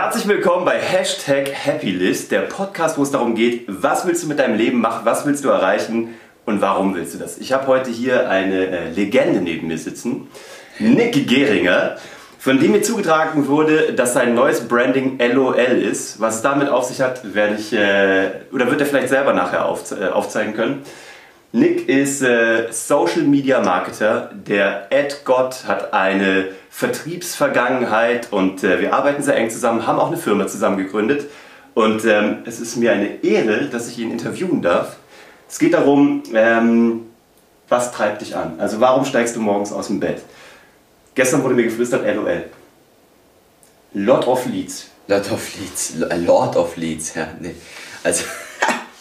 Herzlich willkommen bei Hashtag Happylist, der Podcast, wo es darum geht, was willst du mit deinem Leben machen, was willst du erreichen und warum willst du das. Ich habe heute hier eine äh, Legende neben mir sitzen, Nick Gehringer, von dem mir zugetragen wurde, dass sein neues Branding LOL ist. Was es damit auf sich hat, werde ich, äh, oder wird er vielleicht selber nachher äh, aufzeigen können. Nick ist äh, Social Media Marketer. Der Ed hat eine Vertriebsvergangenheit und äh, wir arbeiten sehr eng zusammen, haben auch eine Firma zusammen gegründet. Und ähm, es ist mir eine Ehre, dass ich ihn interviewen darf. Es geht darum, ähm, was treibt dich an? Also warum steigst du morgens aus dem Bett? Gestern wurde mir geflüstert, LOL. Lot of Leads. Lot of Leads. Lord of Leads, ja. Nee. Also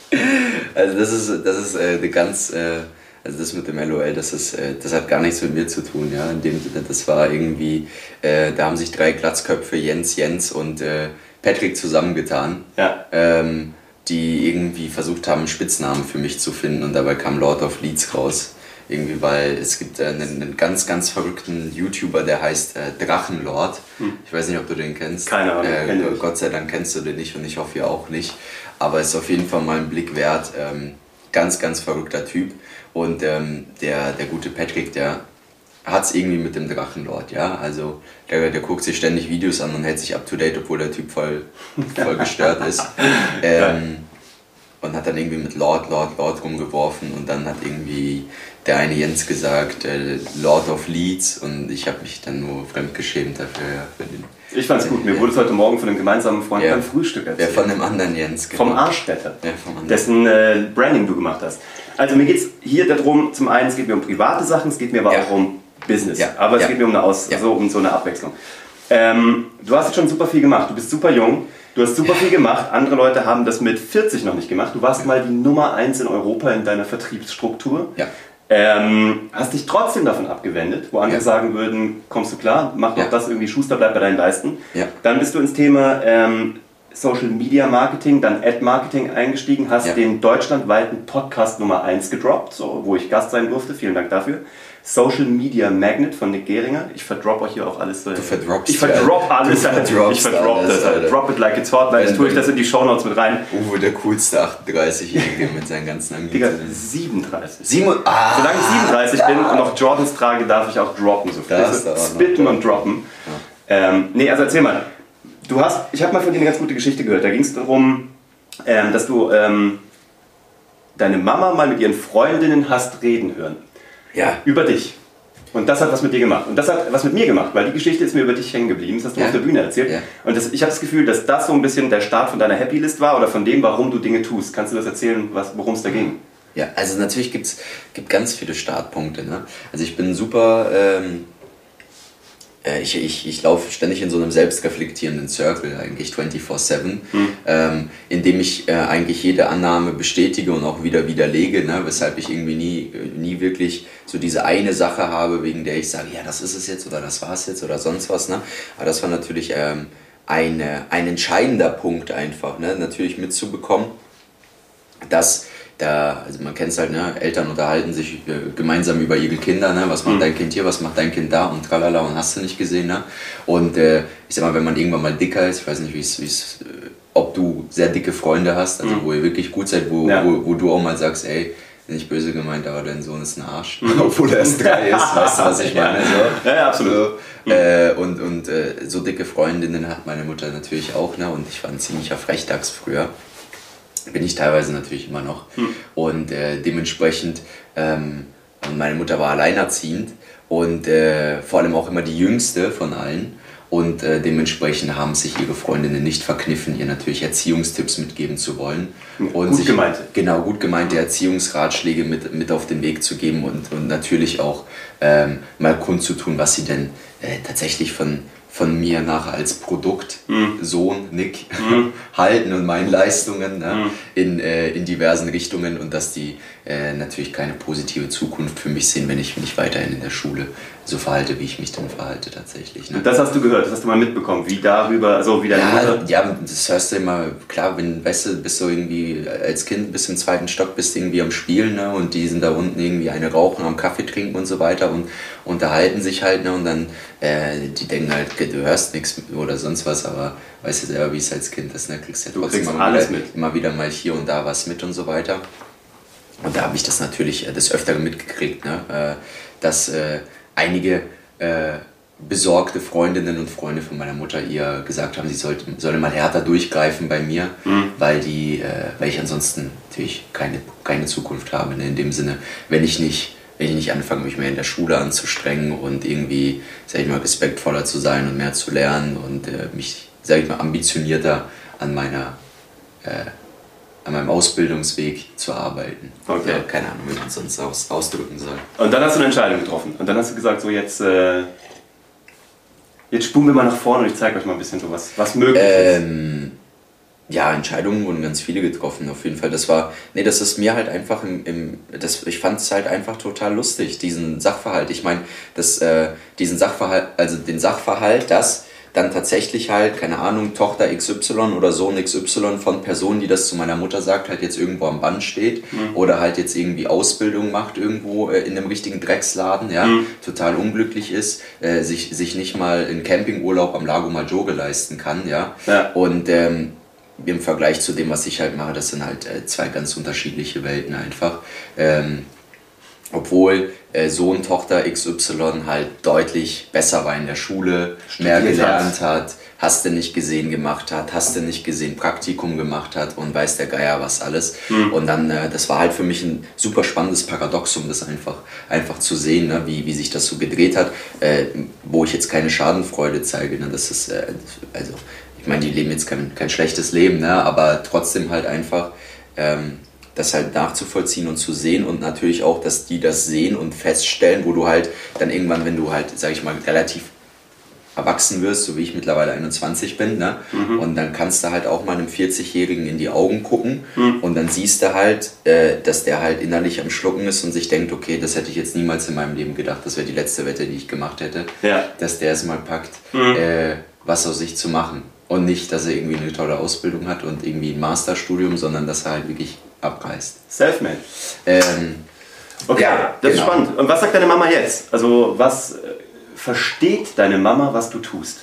also das ist, das ist äh, eine ganz, äh, also das mit dem LOL, das, ist, äh, das hat gar nichts mit mir zu tun. Ja? In dem das war irgendwie, äh, da haben sich drei Glatzköpfe, Jens, Jens und äh, Patrick zusammengetan. Ja. Ähm, die irgendwie versucht haben, Spitznamen für mich zu finden und dabei kam Lord of Leeds raus. Irgendwie, weil es gibt äh, einen, einen, ganz, ganz verrückten YouTuber, der heißt äh, Drachenlord. Hm. Ich weiß nicht, ob du den kennst. Keine Ahnung. Äh, Gott sei Dank kennst du den nicht und ich hoffe ihr auch nicht aber ist auf jeden Fall mal ein Blick wert. Ähm, ganz, ganz verrückter Typ. Und ähm, der, der gute Patrick, der hat es irgendwie mit dem Drachenlord, ja. Also der, der guckt sich ständig Videos an und hält sich up to date, obwohl der Typ voll, voll gestört ist. Ähm, und hat dann irgendwie mit Lord, Lord, Lord rumgeworfen und dann hat irgendwie der eine Jens gesagt, äh, Lord of Leeds und ich habe mich dann nur fremdgeschämt dafür. Ja, für den, ich fand's gut, mir ja. wurde es heute Morgen von einem gemeinsamen Freund ja. beim Frühstück erzählt. Ja, von einem anderen Jens. Genau. Vom Arschretter, ja, vom anderen. dessen äh, Branding du gemacht hast. Also mir geht es hier darum, zum einen, es geht mir um private Sachen, es geht mir aber auch um Business. Aber es geht mir um, eine Aus so, um so eine Abwechslung. Ähm, du hast jetzt schon super viel gemacht, du bist super jung. Du hast super viel gemacht. Andere Leute haben das mit 40 noch nicht gemacht. Du warst mal die Nummer 1 in Europa in deiner Vertriebsstruktur. Ja. Ähm, hast dich trotzdem davon abgewendet, wo andere ja. sagen würden, kommst du klar, mach doch ja. das irgendwie, Schuster, bleib bei deinen Leisten. Ja. Dann bist du ins Thema ähm, Social Media Marketing, dann Ad Marketing eingestiegen, hast den deutschlandweiten Podcast Nummer 1 gedroppt, so, wo ich Gast sein durfte. Vielen Dank dafür. Social Media Magnet von Nick Gehringer. Ich verdrop euch hier auch alles. Du verdroppst Ich verdrop alles. Du ich verdrop alles, das. Alter. Drop it like it's hot. Weil ich tue ich das in die Shownotes mit rein. Uwe, der coolste 38-Jährige mit seinen ganzen Angliedern. Digga, 37. Sieben, ah, Solange ich 37 bin und noch Jordans trage, darf ich auch droppen. So Spitten und droppen. Ja. Ähm, nee, also erzähl mal. Du hast, ich habe mal von dir eine ganz gute Geschichte gehört. Da ging es darum, ähm, dass du ähm, deine Mama mal mit ihren Freundinnen hast reden hören. Ja. Über dich. Und das hat was mit dir gemacht. Und das hat was mit mir gemacht, weil die Geschichte ist mir über dich hängen geblieben. Das hast du ja. auf der Bühne erzählt. Ja. Und das, ich habe das Gefühl, dass das so ein bisschen der Start von deiner Happy List war oder von dem, warum du Dinge tust. Kannst du das erzählen, worum es da ging? Ja, also natürlich gibt es ganz viele Startpunkte. Ne? Also ich bin super ähm, äh, ich, ich, ich laufe ständig in so einem selbstreflektierenden Circle, eigentlich 24-7, mhm. ähm, in dem ich äh, eigentlich jede Annahme bestätige und auch wieder widerlege, ne? weshalb ich irgendwie nie, nie wirklich so diese eine Sache habe, wegen der ich sage, ja, das ist es jetzt oder das war es jetzt oder sonst was. Ne? Aber das war natürlich ähm, eine, ein entscheidender Punkt einfach, ne? natürlich mitzubekommen, dass da, also man kennt es halt, ne, Eltern unterhalten sich äh, gemeinsam über ihre Kinder, ne, was macht mhm. dein Kind hier, was macht dein Kind da und tralala und hast du nicht gesehen, ne? Und äh, ich sag mal, wenn man irgendwann mal dicker ist, ich weiß nicht, wie es, äh, ob du sehr dicke Freunde hast, also mhm. wo ihr wirklich gut seid, wo, ja. wo, wo du auch mal sagst, ey, nicht böse gemeint, aber dein Sohn ist ein Arsch, mhm. obwohl er erst drei ist, weißt du, was ich meine? So. Ja, ja absolut. So, mhm. äh, und und äh, so dicke Freundinnen hat meine Mutter natürlich auch, ne? und ich war ein ziemlicher Frechdachs früher bin ich teilweise natürlich immer noch. Hm. Und äh, dementsprechend, ähm, meine Mutter war alleinerziehend und äh, vor allem auch immer die jüngste von allen. Und äh, dementsprechend haben sich ihre Freundinnen nicht verkniffen, ihr natürlich Erziehungstipps mitgeben zu wollen. Und gut sich, gemeinte. Genau, gut gemeinte Erziehungsratschläge mit, mit auf den Weg zu geben und, und natürlich auch ähm, mal kundzutun, was sie denn äh, tatsächlich von, von mir nachher als Produkt, mhm. Sohn, Nick, mhm. halten und meinen Leistungen ne, mhm. in, äh, in diversen Richtungen und dass die äh, natürlich keine positive Zukunft für mich sehen, wenn ich mich weiterhin in der Schule so verhalte, wie ich mich dann verhalte tatsächlich. Ne? Und das hast du gehört, das hast du mal mitbekommen, wie darüber, also wie deine Ja, Mutter... ja, das hörst du immer, klar, wenn, weißt du, bist du irgendwie als Kind bis im zweiten Stock bist du irgendwie am Spielen, ne? Und die sind da unten irgendwie eine rauchen, am Kaffee trinken und so weiter und unterhalten sich halt, ne? Und dann, äh, die denken halt, du hörst nichts oder sonst was, aber weißt du selber, wie es als Kind ist, ne? Kriegst ja Du trotzdem immer, alles wieder, mit. immer wieder mal hier und da was mit und so weiter. Und da habe ich das natürlich äh, des Öfteren mitgekriegt, ne? äh, dass äh, einige besorgte Freundinnen und Freunde von meiner Mutter ihr gesagt haben, sie sollte, solle mal härter durchgreifen bei mir, weil, die, weil ich ansonsten natürlich keine, keine Zukunft habe. Ne? In dem Sinne, wenn ich nicht wenn ich nicht anfange, mich mehr in der Schule anzustrengen und irgendwie, sag ich mal, respektvoller zu sein und mehr zu lernen und äh, mich, sag ich mal, ambitionierter an meiner äh, an meinem Ausbildungsweg zu arbeiten. Okay. Ja, keine Ahnung, wie man es sonst aus, ausdrücken soll. Und dann hast du eine Entscheidung getroffen. Und dann hast du gesagt, so jetzt, äh, jetzt spulen wir mal nach vorne und ich zeige euch mal ein bisschen so, was, was möglich ist. Ähm, ja, Entscheidungen wurden ganz viele getroffen, auf jeden Fall. Das war, nee, das ist mir halt einfach im, im das, ich fand es halt einfach total lustig, diesen Sachverhalt. Ich meine, das, äh, diesen Sachverhalt, also den Sachverhalt, dass dann tatsächlich halt, keine Ahnung, Tochter XY oder Sohn XY von Personen, die das zu meiner Mutter sagt, halt jetzt irgendwo am Band steht oder halt jetzt irgendwie Ausbildung macht irgendwo äh, in einem richtigen Drecksladen, ja, total unglücklich ist, äh, sich, sich nicht mal einen Campingurlaub am Lago Maggiore leisten kann, ja. Ja. Und ähm, im Vergleich zu dem, was ich halt mache, das sind halt äh, zwei ganz unterschiedliche Welten einfach. Ähm, obwohl äh, Sohn, Tochter XY halt deutlich besser war in der Schule, mehr Studiert gelernt hat, hast du nicht gesehen gemacht hat, hast du nicht gesehen Praktikum gemacht hat und weiß der Geier was alles. Und dann, äh, das war halt für mich ein super spannendes Paradoxum, das einfach, einfach zu sehen, ne, wie, wie sich das so gedreht hat, äh, wo ich jetzt keine Schadenfreude zeige. Ne, das ist, äh, also, ich meine, die leben jetzt kein, kein schlechtes Leben, ne, aber trotzdem halt einfach, ähm, das halt nachzuvollziehen und zu sehen und natürlich auch, dass die das sehen und feststellen, wo du halt dann irgendwann, wenn du halt, sag ich mal, relativ erwachsen wirst, so wie ich mittlerweile 21 bin, ne? und dann kannst du halt auch mal einem 40-Jährigen in die Augen gucken und dann siehst du halt, äh, dass der halt innerlich am Schlucken ist und sich denkt, okay, das hätte ich jetzt niemals in meinem Leben gedacht, das wäre die letzte Wette, die ich gemacht hätte, Ja. dass der es mal packt, äh, was aus sich zu machen. Und nicht, dass er irgendwie eine tolle Ausbildung hat und irgendwie ein Masterstudium, sondern dass er halt wirklich abreißt. Selfmade. Ähm, Okay, Ja, das ist genau. spannend. Und was sagt deine Mama jetzt? Also, was äh, versteht deine Mama, was du tust?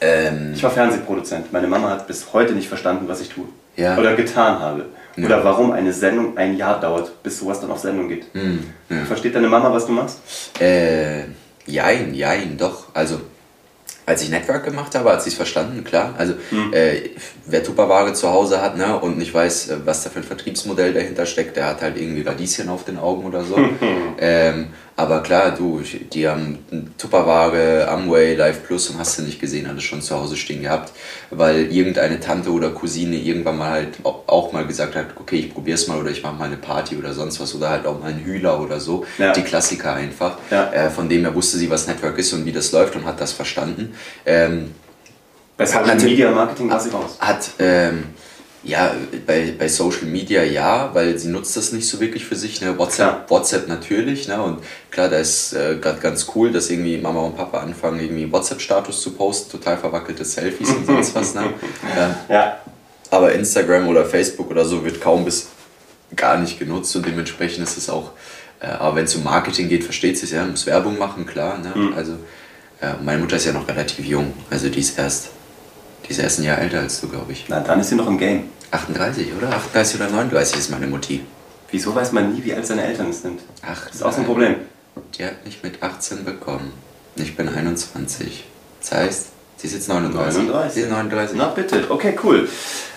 ähm, Ich war Fernsehproduzent. Meine Mama hat bis heute nicht verstanden, was ich tue. Ja. Oder getan habe. Ja. Oder warum eine Sendung ein Jahr dauert, bis sowas dann auf Sendung geht. hm, ja. Versteht deine Mama, was du machst? Äh, jein, jein, doch. Also, als ich Network gemacht habe, hat sie es verstanden, klar. Also, äh, wer Tupperware zu Hause hat ne, und nicht weiß, äh, was da für ein Vertriebsmodell dahinter steckt, der hat halt irgendwie Radieschen auf den Augen oder so. ähm, aber klar, du, die haben Tupperware, Amway, Live Plus und hast du nicht gesehen, alles schon zu Hause stehen gehabt, weil irgendeine Tante oder Cousine irgendwann mal halt au- auch mal gesagt hat, okay, ich probier's mal oder ich mache mal eine Party oder sonst was oder halt auch mal ein Hühler oder so. Ja. Die Klassiker einfach. Ja. Äh, von dem her wusste sie, was Network ist und wie das läuft und hat das verstanden. Ähm, Social natürlich- Media Marketing sie raus. hat, ähm, ja, bei, bei Social Media ja, weil sie nutzt das nicht so wirklich für sich. Ne? WhatsApp, Klar. WhatsApp natürlich. Ne? Und klar, da ist äh, gerade ganz cool, dass irgendwie Mama und Papa anfangen, irgendwie WhatsApp-Status zu posten, total verwackelte Selfies und sonst was. Ne? Ähm, Ja. aber Instagram oder Facebook oder so wird kaum bis gar nicht genutzt und dementsprechend ist es auch, äh, aber wenn es um Marketing geht, versteht sie es ja, muss Werbung machen, klar. Ne? Also äh, meine Mutter ist ja noch relativ jung, also die ist erst, die ist erst ein Jahr älter als du, glaube ich. Na, dann ist sie noch im Game. 38, oder? 38 oder 39 ist meine Mutti. Wieso weiß man nie, wie alt seine Eltern sind? Ach, Das ist auch so ein Problem. Die hat mich mit 18 bekommen. Ich bin 21. Das heißt, sie ist jetzt 39. 39. Sie ist 39. Na bitte, okay, cool.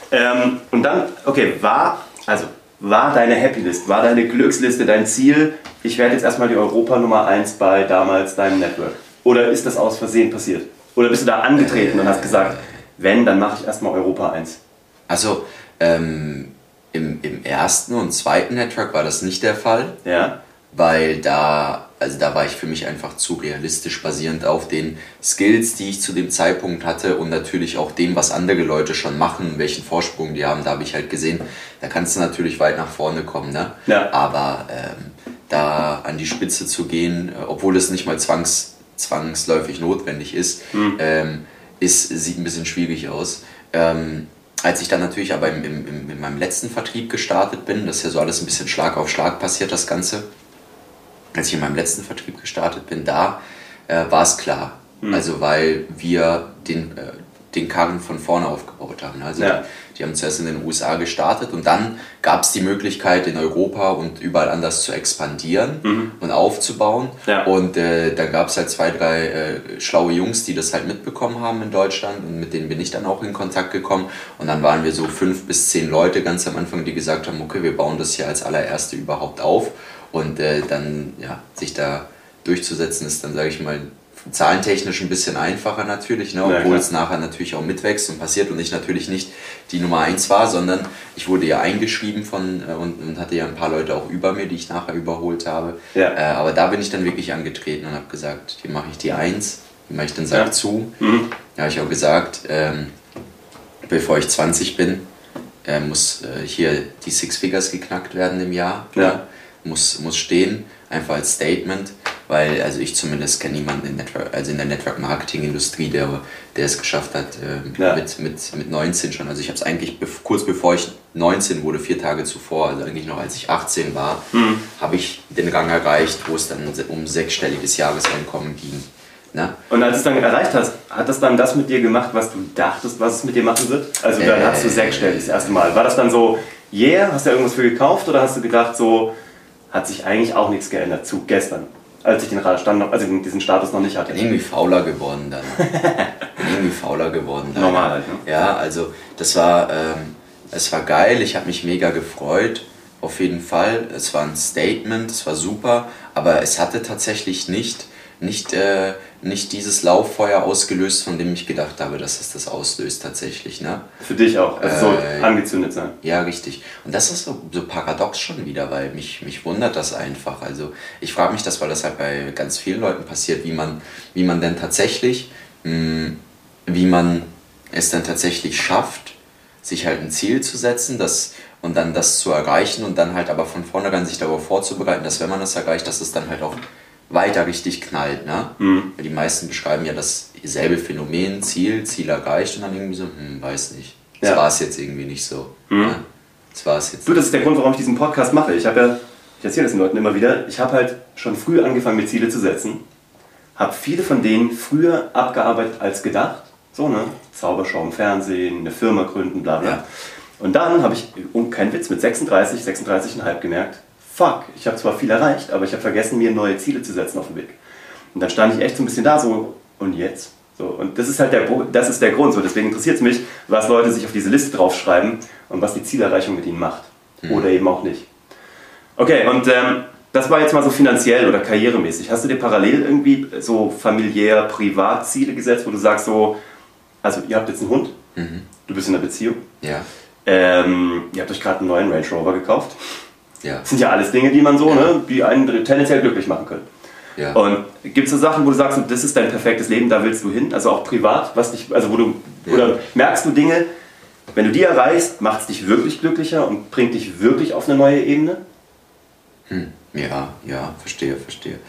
Ähm, und dann, okay, war, also, war deine Happylist, war deine Glücksliste dein Ziel, ich werde jetzt erstmal die Europa Nummer 1 bei damals deinem Network? Oder ist das aus Versehen passiert? Oder bist du da angetreten und hast gesagt, wenn, dann mache ich erstmal Europa 1? Also, ähm, im, im ersten und zweiten Network war das nicht der Fall. Ja? weil da, also da war ich für mich einfach zu realistisch basierend auf den Skills, die ich zu dem Zeitpunkt hatte und natürlich auch dem, was andere Leute schon machen, welchen Vorsprung die haben. Da habe ich halt gesehen, da kannst du natürlich weit nach vorne kommen, ne? Ja. Aber ähm, da an die Spitze zu gehen, äh, obwohl es nicht mal zwangs, zwangsläufig notwendig ist, mhm. ähm, ist, sieht ein bisschen schwierig aus. Ähm, als ich dann natürlich aber im, im, in meinem letzten Vertrieb gestartet bin, das ist ja so alles ein bisschen Schlag auf Schlag passiert, das Ganze. Als ich in meinem letzten Vertrieb gestartet bin, da äh, war es klar. Mhm. Also weil wir den, äh, den Karren von vorne aufgebaut haben. Also ja. Die, haben zuerst in den USA gestartet und dann gab es die Möglichkeit in Europa und überall anders zu expandieren mhm. und aufzubauen. Ja. Und äh, dann gab es halt zwei, drei äh, schlaue Jungs, die das halt mitbekommen haben in Deutschland und mit denen bin ich dann auch in Kontakt gekommen. Und dann waren wir so fünf bis zehn Leute ganz am Anfang, die gesagt haben, okay, wir bauen das hier als allererste überhaupt auf. Und äh, dann ja, sich da durchzusetzen ist dann, sage ich mal, zahlentechnisch ein bisschen einfacher natürlich, ne? obwohl ja, es nachher natürlich auch mitwächst und passiert und ich natürlich nicht die Nummer 1 war, sondern ich wurde ja eingeschrieben von äh, und, und, hatte ja ein paar Leute auch über mir, die ich nachher überholt habe. Ja. Äh, aber da bin ich dann wirklich angetreten und habe gesagt, hier mache ich die 1, hier mache ich den Sack ja. zu. Mhm. Da habe ich auch gesagt, ähm, bevor ich 20 bin, äh, muss äh, hier die Six Figures geknackt werden im Jahr. Ja. Muss, muss stehen, einfach als Statement weil also ich zumindest kenne niemanden in, Network, also in der Network-Marketing-Industrie, der, der es geschafft hat äh, ja. mit, mit, mit 19 schon. Also ich habe es eigentlich kurz bevor ich 19 wurde, vier Tage zuvor, also eigentlich noch als ich 18 war, mhm. habe ich den Rang erreicht, wo es dann um sechsstelliges Jahreseinkommen ging. Ne? Und als du es dann erreicht hast, hat das dann das mit dir gemacht, was du dachtest, was es mit dir machen wird? Also dann äh, hast du sechsstellig das erste Mal. War das dann so, yeah, hast du irgendwas für gekauft oder hast du gedacht, so hat sich eigentlich auch nichts geändert zu gestern? als ich den Stand also diesen Status noch nicht hatte. Bin irgendwie fauler geworden dann. bin irgendwie fauler geworden. Dann. Normal halt, ne? Ja, also das war, ähm, es war geil, ich habe mich mega gefreut, auf jeden Fall. Es war ein Statement, es war super, aber es hatte tatsächlich nicht nicht, äh, nicht dieses Lauffeuer ausgelöst, von dem ich gedacht habe, dass es das auslöst tatsächlich. Ne? Für dich auch, also äh, so angezündet sein. Ja, richtig. Und das ist so, so paradox schon wieder, weil mich, mich wundert das einfach. Also ich frage mich das, weil das halt bei ganz vielen Leuten passiert, wie man, wie man denn tatsächlich, mh, hm, wie man es dann tatsächlich schafft, sich halt ein Ziel zu setzen, das und dann das zu erreichen und dann halt aber von vornherein sich darauf vorzubereiten, dass wenn man das erreicht, dass es dann halt auch weiter richtig knallt. Ne? Mhm. Die meisten beschreiben ja dasselbe Phänomen, Ziel, Ziel erreicht und dann irgendwie so, hm, weiß nicht. Das ja. war es jetzt irgendwie nicht so. Mhm. Ne? Das war es jetzt. Du, das ist der Grund, warum ich diesen Podcast mache. Ich habe ja, ich erzähle das den Leuten immer wieder, ich habe halt schon früh angefangen, mir Ziele zu setzen. Habe viele von denen früher abgearbeitet als gedacht. So, ne? Zaubershow im Fernsehen, eine Firma gründen, bla bla. Ja. Und dann habe ich, und kein Witz, mit 36, 36,5 gemerkt, fuck, ich habe zwar viel erreicht, aber ich habe vergessen, mir neue Ziele zu setzen auf dem Weg. Und dann stand ich echt so ein bisschen da, so, und jetzt? So, und das ist halt der, das ist der Grund. So, deswegen interessiert es mich, was Leute sich auf diese Liste draufschreiben und was die Zielerreichung mit ihnen macht. Mhm. Oder eben auch nicht. Okay, und ähm, das war jetzt mal so finanziell oder karrieremäßig. Hast du dir parallel irgendwie so familiär, privat Ziele gesetzt, wo du sagst so, also ihr habt jetzt einen Hund, mhm. du bist in einer Beziehung, ja. ähm, ihr habt euch gerade einen neuen Range Rover gekauft. Ja. Das sind ja alles Dinge, die man so, ja. ne, die einen tendenziell glücklich machen können. Ja. Und gibt es so Sachen, wo du sagst, das ist dein perfektes Leben, da willst du hin, also auch privat, was dich, also wo du, ja. oder merkst du Dinge, wenn du die erreichst, macht es dich wirklich glücklicher und bringt dich wirklich auf eine neue Ebene? Hm. Ja, ja, verstehe, verstehe.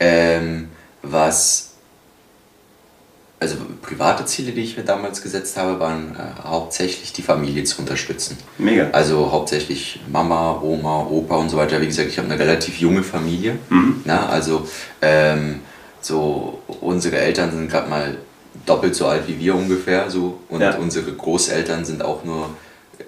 Ähm, was also private Ziele, die ich mir damals gesetzt habe, waren äh, hauptsächlich die Familie zu unterstützen. Mega. Also hauptsächlich Mama, Oma, Opa und so weiter. Wie gesagt, ich habe eine relativ junge Familie. Mhm. Na, also ähm, so unsere Eltern sind gerade mal doppelt so alt wie wir ungefähr so und ja. unsere Großeltern sind auch nur,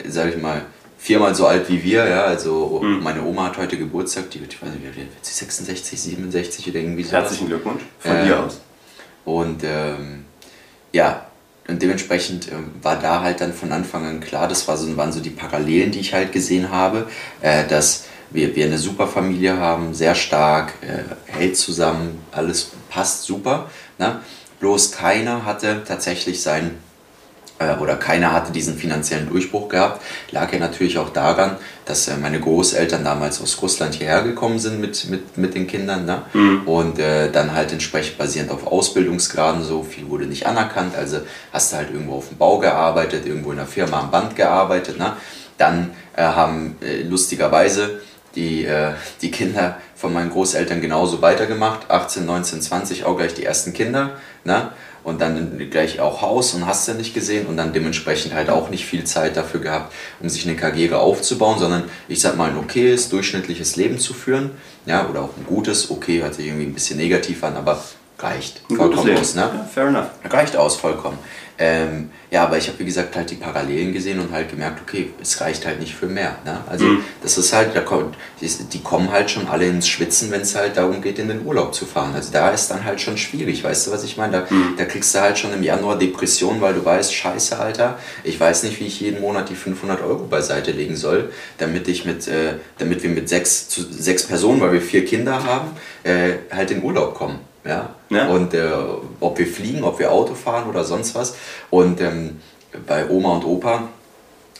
sage ich mal, viermal so alt wie wir. Ja, also mhm. meine Oma hat heute Geburtstag, die wird, ich weiß nicht, wird sie 66, 67 oder irgendwie so. Herzlichen Glückwunsch von äh, dir aus. Und ähm, ja, und dementsprechend äh, war da halt dann von Anfang an klar, das war so, waren so die Parallelen, die ich halt gesehen habe, äh, dass wir, wir eine super Familie haben, sehr stark, äh, hält zusammen, alles passt super. Ne? Bloß keiner hatte tatsächlich sein äh, oder keiner hatte diesen finanziellen Durchbruch gehabt, lag ja natürlich auch daran, dass äh, meine Großeltern damals aus Russland hierher gekommen sind mit, mit, mit den Kindern ne? Mhm. und äh, dann halt entsprechend basierend auf Ausbildungsgraden, so viel wurde nicht anerkannt, also hast du halt irgendwo auf dem Bau gearbeitet, irgendwo in einer Firma am Band gearbeitet, ne? dann äh, haben äh, lustigerweise die, äh, die Kinder von meinen Großeltern genauso weitergemacht. 18, 19, 20 auch gleich die ersten Kinder. Ne? Und dann gleich auch Haus und hast du nicht gesehen und dann dementsprechend halt auch nicht viel Zeit dafür gehabt, um sich eine Karriere aufzubauen, sondern ich sag mal ein okayes, durchschnittliches Leben zu führen. Ja, oder auch ein gutes, okay, hört sich irgendwie ein bisschen negativ an, aber reicht. Ein vollkommen aus, ne? Ja, fair enough. Reicht aus, vollkommen. Ähm, ja, aber ich habe wie gesagt halt die Parallelen gesehen und halt gemerkt, okay, es reicht halt nicht für mehr. Ne? Also Mhm. das ist halt, da kommt, die, die kommen halt schon alle ins Schwitzen, wenn es halt darum geht, in den Urlaub zu fahren. Also da ist dann halt schon schwierig, weißt du, was ich meine? Da, Mhm. da kriegst du halt schon im Januar Depression, weil du weißt, scheiße, Alter, ich weiß nicht, wie ich jeden Monat die 500 Euro beiseite legen soll, damit ich mit, äh, damit wir mit sechs, zu, sechs Personen, weil wir vier Kinder haben, äh, halt in Urlaub kommen. Ja? Ja. Und äh, ob wir fliegen, ob wir Auto fahren oder sonst was. Und ähm, bei Oma und Opa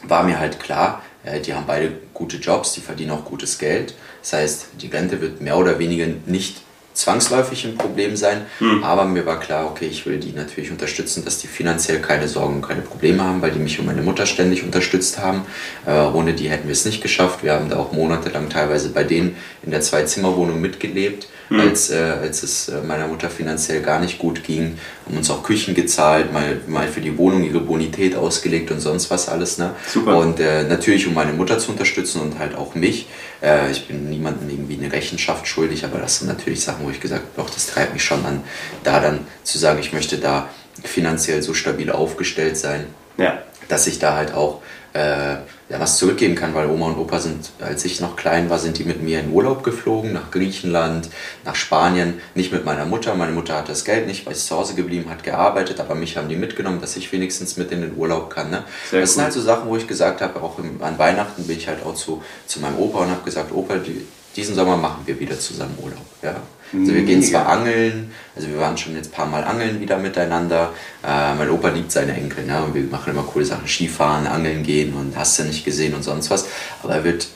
war mir halt klar, äh, die haben beide gute Jobs, die verdienen auch gutes Geld. Das heißt, die Rente wird mehr oder weniger nicht zwangsläufig ein Problem sein, aber mir war klar, okay, ich will die natürlich unterstützen, dass die finanziell keine Sorgen und keine Probleme haben, weil die mich und meine Mutter ständig unterstützt haben. Äh, ohne die hätten wir es nicht geschafft. Wir haben da auch monatelang teilweise bei denen in der Zwei-Zimmer-Wohnung mitgelebt, als, äh, als es äh, meiner Mutter finanziell gar nicht gut ging. Haben uns auch Küchen gezahlt, mal, mal für die Wohnung ihre Bonität ausgelegt und sonst was alles. Ne? Super. Und äh, natürlich, um meine Mutter zu unterstützen und halt auch mich. Äh, ich bin niemandem irgendwie eine Rechenschaft schuldig, aber das sind natürlich Sachen, wo ich gesagt habe, doch, das treibt mich schon an, da dann zu sagen, ich möchte da finanziell so stabil aufgestellt sein, Ja. dass ich da halt auch äh, ja, was zurückgeben kann, weil Oma und Opa sind, als ich noch klein war, sind die mit mir in Urlaub geflogen, nach Griechenland, nach Spanien, nicht mit meiner Mutter. Meine Mutter hat das Geld nicht, weil sie zu Hause geblieben hat, gearbeitet, aber mich haben die mitgenommen, dass ich wenigstens mit in den Urlaub kann. Ne? Sehr das sind cool. halt so Sachen, wo ich gesagt habe, auch im, an Weihnachten bin ich halt auch zu, zu meinem Opa und habe gesagt, Opa, die, diesen Sommer machen wir wieder zusammen Urlaub. Ja? Also wir gehen zwar angeln, also wir waren schon jetzt ein paar Mal angeln wieder miteinander. Äh, mein Opa liebt seine Enkel, ne? und wir machen immer coole Sachen, Skifahren, angeln gehen und hast du nicht gesehen und sonst was. Aber er wird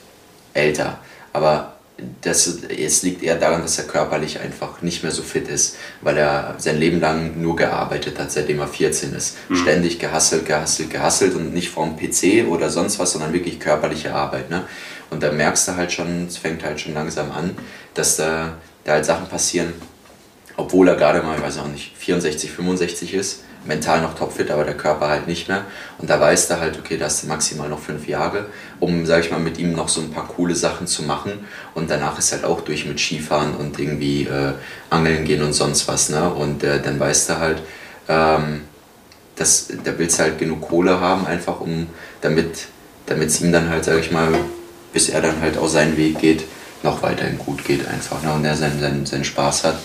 älter. Aber das, es liegt eher daran, dass er körperlich einfach nicht mehr so fit ist, weil er sein Leben lang nur gearbeitet hat, seitdem er 14 ist. Ständig gehasselt, gehasselt, gehasselt und nicht vom PC oder sonst was, sondern wirklich körperliche Arbeit. Ne? Und da merkst du halt schon, es fängt halt schon langsam an, dass da, da halt Sachen passieren, obwohl er gerade mal, ich weiß auch nicht, 64, 65 ist, mental noch topfit, aber der Körper halt nicht mehr. Und da weißt du halt, okay, da hast du maximal noch fünf Jahre, um, sag ich mal, mit ihm noch so ein paar coole Sachen zu machen. Und danach ist halt auch durch mit Skifahren und irgendwie äh, Angeln gehen und sonst was. Ne? Und äh, dann weißt du halt, ähm, dass, da willst du halt genug Kohle haben, einfach um, damit damit es ihm dann halt, sag ich mal, bis er dann halt auch seinen Weg geht, noch weiterhin gut geht einfach. Ne? Und er seinen, seinen, seinen Spaß hat.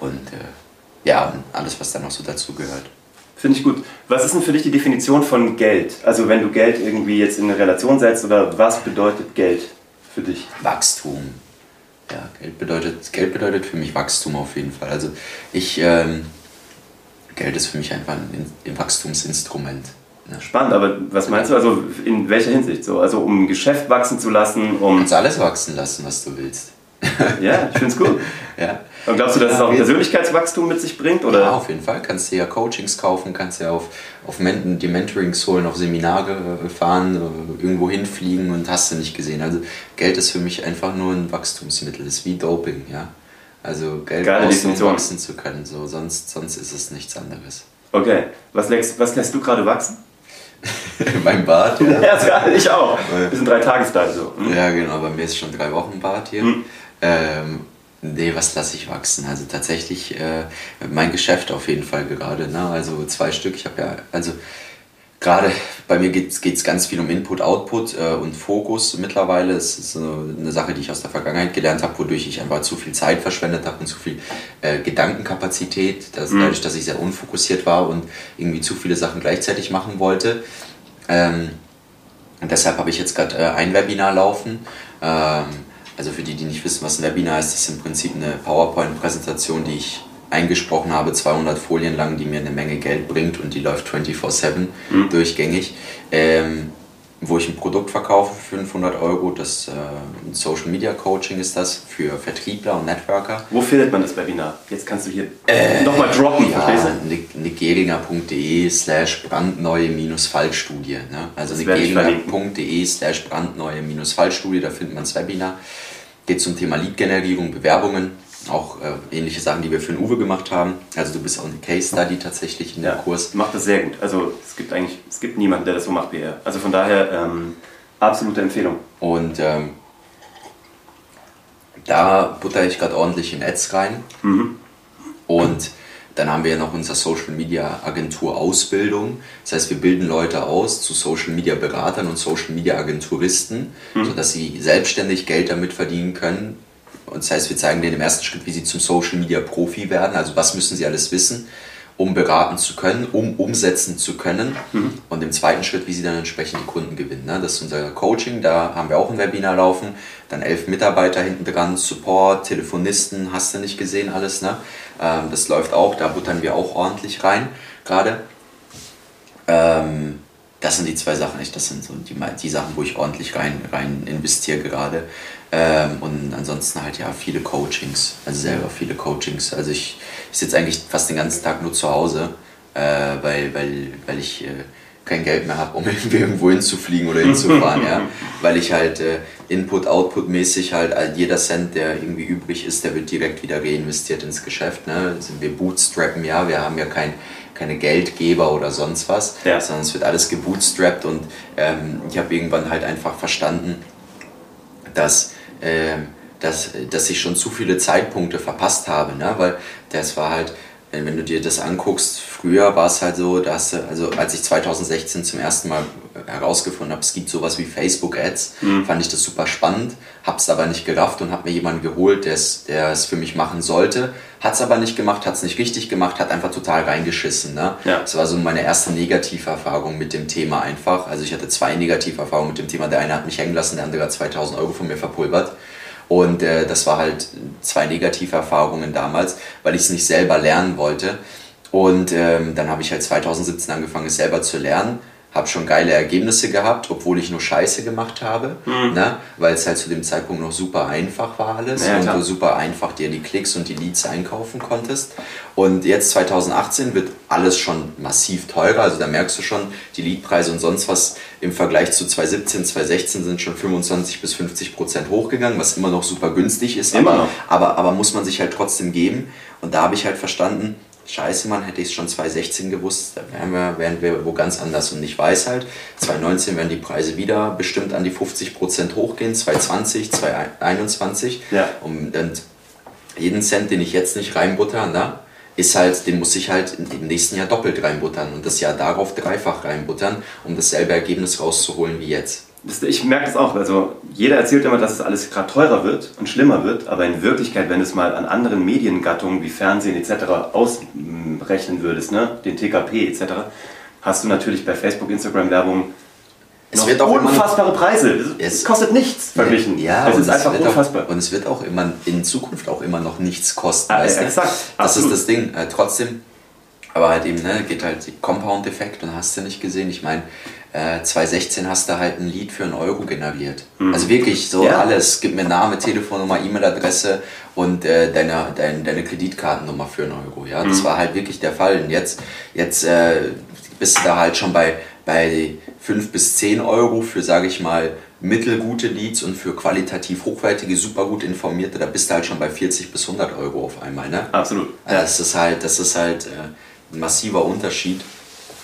Und äh, ja, und alles, was dann noch so dazu gehört. Finde ich gut. Was ist denn für dich die Definition von Geld? Also wenn du Geld irgendwie jetzt in eine Relation setzt oder was bedeutet Geld für dich? Wachstum. Ja, Geld bedeutet, Geld bedeutet für mich Wachstum auf jeden Fall. Also ich, ähm, Geld ist für mich einfach ein, ein Wachstumsinstrument. Ne? Spannend, aber was meinst du? Also in welcher Hinsicht so? Also um ein Geschäft wachsen zu lassen, Du um... kannst alles wachsen lassen, was du willst. Ja, ich finde es gut. Ja. Und glaubst du, dass es Ja, auch wir- Persönlichkeitswachstum mit sich bringt? Oder? Ja, auf jeden Fall. Kannst dir ja Coachings kaufen, kannst ja auf, auf Men die Mentorings holen, auf Seminare äh, fahren, äh, irgendwo hinfliegen und hast du nicht gesehen. Also Geld ist für mich einfach nur ein Wachstumsmittel, ist wie Doping, ja. Also Geld Geile brauchst du, um wachsen zu können, so, sonst, sonst ist es nichts anderes. Okay. Was lässt, was lässt du gerade wachsen? mein Bart, ja. Ja, ich auch. Wir sind drei Tagestage so. Hm? Ja, genau, bei mir ist schon drei Wochen Bart hier. Mhm. Ähm, nee, was lasse ich wachsen? Also tatsächlich äh, mein Geschäft auf jeden Fall gerade. Ne? Also zwei Stück. Ich habe ja, also gerade bei mir geht es ganz viel um Input, Output äh, und Fokus mittlerweile. Das ist eine Sache, die ich aus der Vergangenheit gelernt habe, wodurch ich einfach zu viel Zeit verschwendet habe und zu viel äh, Gedankenkapazität. Das, Mhm. Dadurch, dass ich sehr unfokussiert war und irgendwie zu viele Sachen gleichzeitig machen wollte. Ähm, und deshalb habe ich jetzt gerade äh, ein Webinar laufen. Ähm, also für die, die nicht wissen, was ein Webinar ist, das ist im Prinzip eine PowerPoint-Präsentation, die ich eingesprochen habe, 200 Folien lang, die mir eine Menge Geld bringt und die läuft 24-7 durchgängig. Ähm, wo ich ein Produkt verkaufe für 500 Euro. Das äh, Social Media Coaching ist das für Vertriebler und Networker. Wo findet man das Webinar? Jetzt kannst du hier äh, nochmal droppen, ja, nigeringer.de slash brandneue-Fallstudie. Ne? Also nigeringer.de slash brandneue-Fallstudie, da findet man das Webinar. Geht zum Thema Lead-Generierung, Bewerbungen auch äh, ähnliche Sachen, die wir für den Uwe gemacht haben. Also du bist auch eine Case Study tatsächlich in ja, dem Kurs. Macht das sehr gut. Also es gibt eigentlich, es gibt niemanden, der das so macht wie er. Also von daher ähm, absolute Empfehlung. Und ähm, da butter ich gerade ordentlich in Ads rein. Mhm. Und dann haben wir ja noch unsere Social Media Agentur Ausbildung. Das heißt, wir bilden Leute aus zu Social Media Beratern und Social Media Agenturisten, mhm. sodass sie selbstständig Geld damit verdienen können, und das heißt, wir zeigen denen im ersten Schritt, wie sie zum Social Media Profi werden. Also was müssen sie alles wissen, um beraten zu können, um umsetzen zu können. Mhm. Und im zweiten Schritt, wie sie dann entsprechend die Kunden gewinnen. Ne? Das ist unser Coaching, da haben wir auch ein Webinar laufen. Dann elf Mitarbeiter hinten dran, Support, Telefonisten, hast du nicht gesehen alles. Ne? Ähm, das läuft auch, da buttern wir auch ordentlich rein gerade. Ähm, das sind die zwei Sachen, das sind so die, die Sachen, wo ich ordentlich rein, rein investiere gerade. Ähm, und ansonsten halt ja viele Coachings, also selber viele Coachings. Also ich, ich sitze eigentlich fast den ganzen Tag nur zu Hause, äh, weil, weil, weil ich äh, kein Geld mehr habe, um irgendwo hinzufliegen oder hinzufahren, ja. Weil ich halt äh, Input-Output-mäßig halt jeder Cent, der irgendwie übrig ist, der wird direkt wieder reinvestiert ins Geschäft. Ne? Sind wir bootstrappen, ja, wir haben ja kein keine Geldgeber oder sonst was, ja. sondern es wird alles gebootstrapped und ähm, ich habe irgendwann halt einfach verstanden, dass, äh, dass, dass ich schon zu viele Zeitpunkte verpasst habe, ne? weil das war halt, wenn du dir das anguckst, früher war es halt so, dass, also als ich 2016 zum ersten Mal herausgefunden habe, es gibt sowas wie Facebook-Ads, mhm. fand ich das super spannend, habe es aber nicht gerafft und habe mir jemanden geholt, der es für mich machen sollte, hat es aber nicht gemacht, hat es nicht richtig gemacht, hat einfach total reingeschissen. Ne? Ja. Das war so meine erste Negativerfahrung mit dem Thema einfach. Also ich hatte zwei Negativerfahrungen mit dem Thema. Der eine hat mich hängen lassen, der andere hat 2000 Euro von mir verpulvert. Und äh, das war halt zwei Negativerfahrungen damals, weil ich es nicht selber lernen wollte. Und ähm, dann habe ich halt 2017 angefangen, es selber zu lernen habe schon geile Ergebnisse gehabt, obwohl ich nur Scheiße gemacht habe, mhm. ne? weil es halt zu dem Zeitpunkt noch super einfach war alles ja, und du super einfach dir die Klicks und die Leads einkaufen konntest. Und jetzt 2018 wird alles schon massiv teurer, also da merkst du schon, die Leadpreise und sonst was im Vergleich zu 2017, 2016 sind schon 25 bis 50 Prozent hochgegangen, was immer noch super günstig ist, immer aber, aber, aber muss man sich halt trotzdem geben. Und da habe ich halt verstanden, scheiße, man hätte ich es schon 2016 gewusst, da wären wir, wären wir wo ganz anders. Und ich weiß halt, 2019 werden die Preise wieder bestimmt an die 50% hochgehen, 2020, 2021. Ja. Und, und jeden Cent, den ich jetzt nicht reinbutter, na, ist halt, den muss ich halt im nächsten Jahr doppelt reinbuttern und das Jahr darauf dreifach reinbuttern, um dasselbe Ergebnis rauszuholen wie jetzt. Ich merke das auch. Also jeder erzählt immer, dass es alles gerade teurer wird und schlimmer wird, aber in Wirklichkeit, wenn du es mal an anderen Mediengattungen wie Fernsehen etc. ausrechnen würdest, ne, den TKP etc., hast du natürlich bei Facebook, Instagram Werbung es wird auch unfassbare Preise. Es, es, kostet nichts verglichen. Ja, es ist einfach unfassbar. Auch, und es wird auch immer in Zukunft auch immer noch nichts kosten. Ah, weißt exakt. Das Absolut. ist das Ding. Äh, trotzdem, aber halt eben, ne, geht halt Compound-Effekt und hast du nicht gesehen. Ich meine, äh, 2016 hast du halt ein Lied für einen Euro generiert. Mhm. Also wirklich so ja. alles. Gib mir Name, Telefonnummer, E-Mail-Adresse und äh, deine, deine, deine Kreditkartennummer für einen Euro. Ja, das mhm. war halt wirklich der Fall. Und jetzt, jetzt äh, bist du da halt schon bei, bei 5 bis 10 Euro für, sage ich mal, mittelgute Leads und für qualitativ hochwertige, super gut informierte, da bist du halt schon bei 40 bis 100 Euro auf einmal. Ne? Absolut. Also das ist halt, das ist halt äh, ein massiver Unterschied.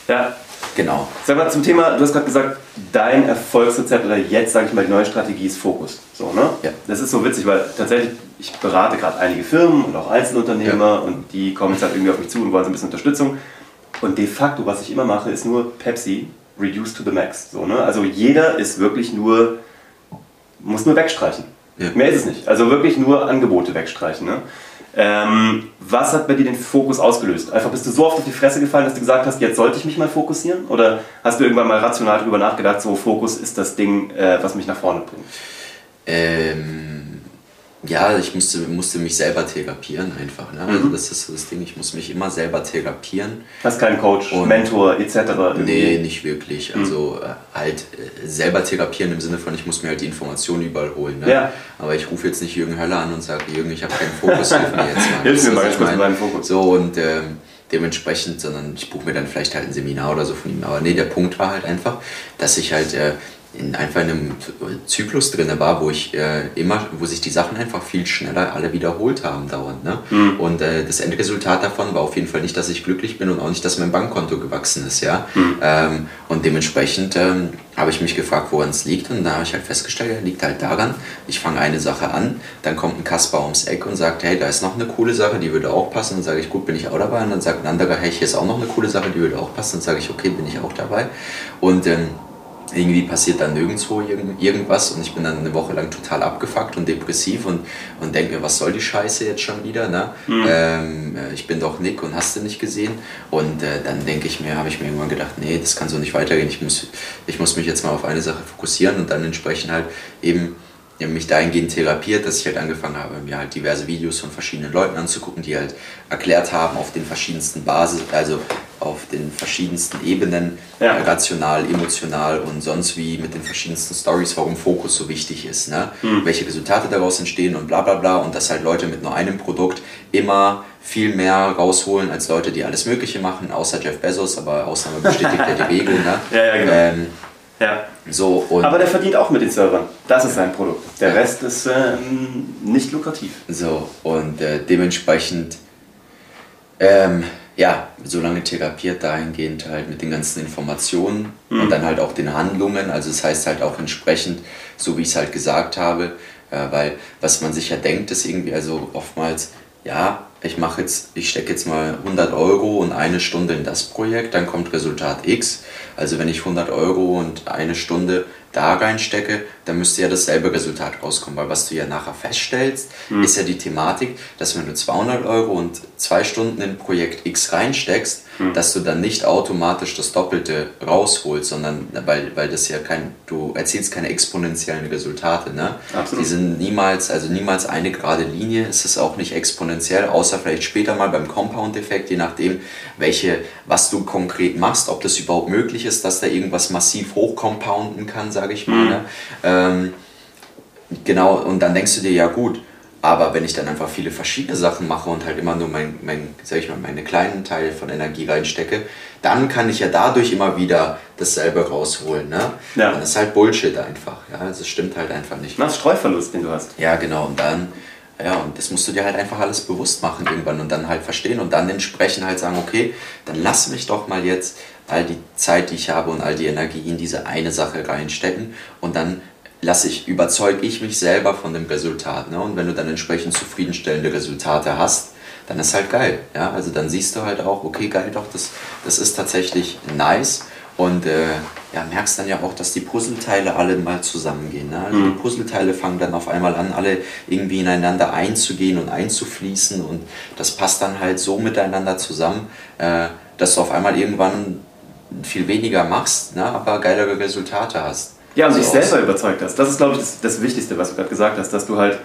Ja, Genau. Sag mal zum Thema, du hast gerade gesagt, dein Erfolgsrezept oder jetzt, sage ich mal, die neue Strategie ist Fokus. So, ne? Ja. Das ist so witzig, weil tatsächlich, ich berate gerade einige Firmen und auch Einzelunternehmer ja. und die kommen jetzt halt irgendwie auf mich zu und wollen so ein bisschen Unterstützung. Und de facto, was ich immer mache, ist nur Pepsi reduced to the max. So, ne? Also jeder ist wirklich nur, muss nur wegstreichen. Ja. Mehr ist es nicht. Also wirklich nur Angebote wegstreichen. Ne? Ähm, was hat bei dir den Fokus ausgelöst? Einfach bist du so oft auf die Fresse gefallen, dass du gesagt hast, jetzt sollte ich mich mal fokussieren? Oder hast du irgendwann mal rational darüber nachgedacht, so Fokus ist das Ding, äh, was mich nach vorne bringt? Ähm, ja, ich musste, musste mich selber therapieren einfach. Ne? Also das ist so das Ding, ich muss mich immer selber therapieren. Hast keinen Coach, Und Mentor etc.? Irgendwie? Nee, nicht wirklich. Mhm. Also äh, halt äh, selber therapieren im Sinne von, ich muss mir halt die Informationen überall holen. Ne? Ja. Aber ich rufe jetzt nicht Jürgen Höller an und sage, Jürgen, ich habe keinen Fokus, hilf mir jetzt mal. Hilf mir mal kurz mit meinem Fokus. So und ähm, dementsprechend, sondern ich buche mir dann vielleicht halt ein Seminar oder so von ihm. Aber nee, der Punkt war halt einfach, dass ich halt äh, in einfach einem Zyklus drin war, wo ich äh, immer, wo sich die Sachen einfach viel schneller alle wiederholt haben dauernd. Ne? Mhm. Und äh, das Endresultat davon war auf jeden Fall nicht, dass ich glücklich bin und auch nicht, dass mein Bankkonto gewachsen ist, ja. Mhm. Ähm, und dementsprechend ähm, habe ich mich gefragt, woran es liegt. Und da habe ich halt festgestellt, er liegt halt daran, ich fange eine Sache an, dann kommt ein Kasper ums Eck und sagt, hey, da ist noch eine coole Sache, die würde auch passen. Dann sage ich, gut, bin ich auch dabei. Und dann sagt ein anderer, hey, hier ist auch noch eine coole Sache, die würde auch passen. Dann sage ich, okay, bin ich auch dabei. Und ähm, irgendwie passiert dann nirgendwo irgendwas und ich bin dann eine Woche lang total abgefuckt und depressiv und, und denke mir, was soll die Scheiße jetzt schon wieder? Ne? Mhm. Ähm, äh, ich bin doch Nick und hast du nicht gesehen. Und äh, dann denke ich mir, habe ich mir irgendwann gedacht, nee, das kann so nicht weitergehen. Ich muss, ich muss mich jetzt mal auf eine Sache fokussieren und dann entsprechend halt eben mich dahingehend therapiert, dass ich halt angefangen habe, mir halt diverse Videos von verschiedenen Leuten anzugucken, die halt erklärt haben auf den verschiedensten Basis, also auf den verschiedensten Ebenen, ja. rational, emotional und sonst wie mit den verschiedensten Stories, warum Fokus so wichtig ist, ne? Mhm. welche Resultate daraus entstehen und bla bla bla und dass halt Leute mit nur einem Produkt immer viel mehr rausholen als Leute, die alles Mögliche machen, außer Jeff Bezos, aber Ausnahme bestätigt ja die Regel. Ne? Ja, ja, genau. Ähm, ja. So, Aber der verdient auch mit den Servern. Das ist sein Produkt. Der ja. Rest ist ähm, nicht lukrativ. So, und äh, dementsprechend, ähm, ja, so lange therapiert dahingehend halt mit den ganzen Informationen mhm. und dann halt auch den Handlungen. Also es das heißt halt auch entsprechend, so wie ich es halt gesagt habe, äh, weil was man sich ja denkt, ist irgendwie, also oftmals, ja, ich mache jetzt, ich stecke jetzt mal 100 Euro und eine Stunde in das Projekt, dann kommt Resultat X. Also wenn ich 100 Euro und eine Stunde da reinstecke, dann müsste ja dasselbe Resultat rauskommen. Weil was du ja nachher feststellst, mhm. ist ja die Thematik, dass wenn du 200 Euro und zwei Stunden in Projekt X reinsteckst, mhm. dass du dann nicht automatisch das Doppelte rausholst, sondern weil, weil das ja kein, du erzielst keine exponentiellen Resultate. Ne? Absolut. Die sind niemals, also niemals eine gerade Linie, es ist auch nicht exponentiell, außer vielleicht später mal beim Compound-Effekt, je nachdem, welche, was du konkret machst, ob das überhaupt möglich ist, dass da irgendwas massiv hochcompounden kann, sage ich mal. Mhm. Ne? Ähm, genau, und dann denkst du dir, ja gut, aber wenn ich dann einfach viele verschiedene Sachen mache und halt immer nur mein, mein, sag ich mal, meine kleinen Teile von Energie reinstecke, dann kann ich ja dadurch immer wieder dasselbe rausholen. Ne? Ja. Und das ist halt Bullshit einfach. Ja, also es stimmt halt einfach nicht. Das ist Streuverlust, den du hast. Ja, genau. Und dann, ja, und das musst du dir halt einfach alles bewusst machen irgendwann und dann halt verstehen und dann entsprechend halt sagen, okay, dann lass mich doch mal jetzt all die Zeit, die ich habe und all die Energie in diese eine Sache reinstecken und dann lasse ich, überzeuge ich mich selber von dem Resultat. Ne? Und wenn du dann entsprechend zufriedenstellende Resultate hast, dann ist halt geil. Ja? Also dann siehst du halt auch, okay, geil, doch, das, das ist tatsächlich nice. Und äh, ja, merkst dann ja auch, dass die Puzzleteile alle mal zusammengehen. Ne? Also mhm. die Puzzleteile fangen dann auf einmal an, alle irgendwie ineinander einzugehen und einzufließen. Und das passt dann halt so miteinander zusammen, äh, dass du auf einmal irgendwann viel weniger machst, ne? aber geilere Resultate hast. Ja, und so dich selber überzeugt hast. Das ist, glaube ich, das, das Wichtigste, was du gerade gesagt hast, dass du halt.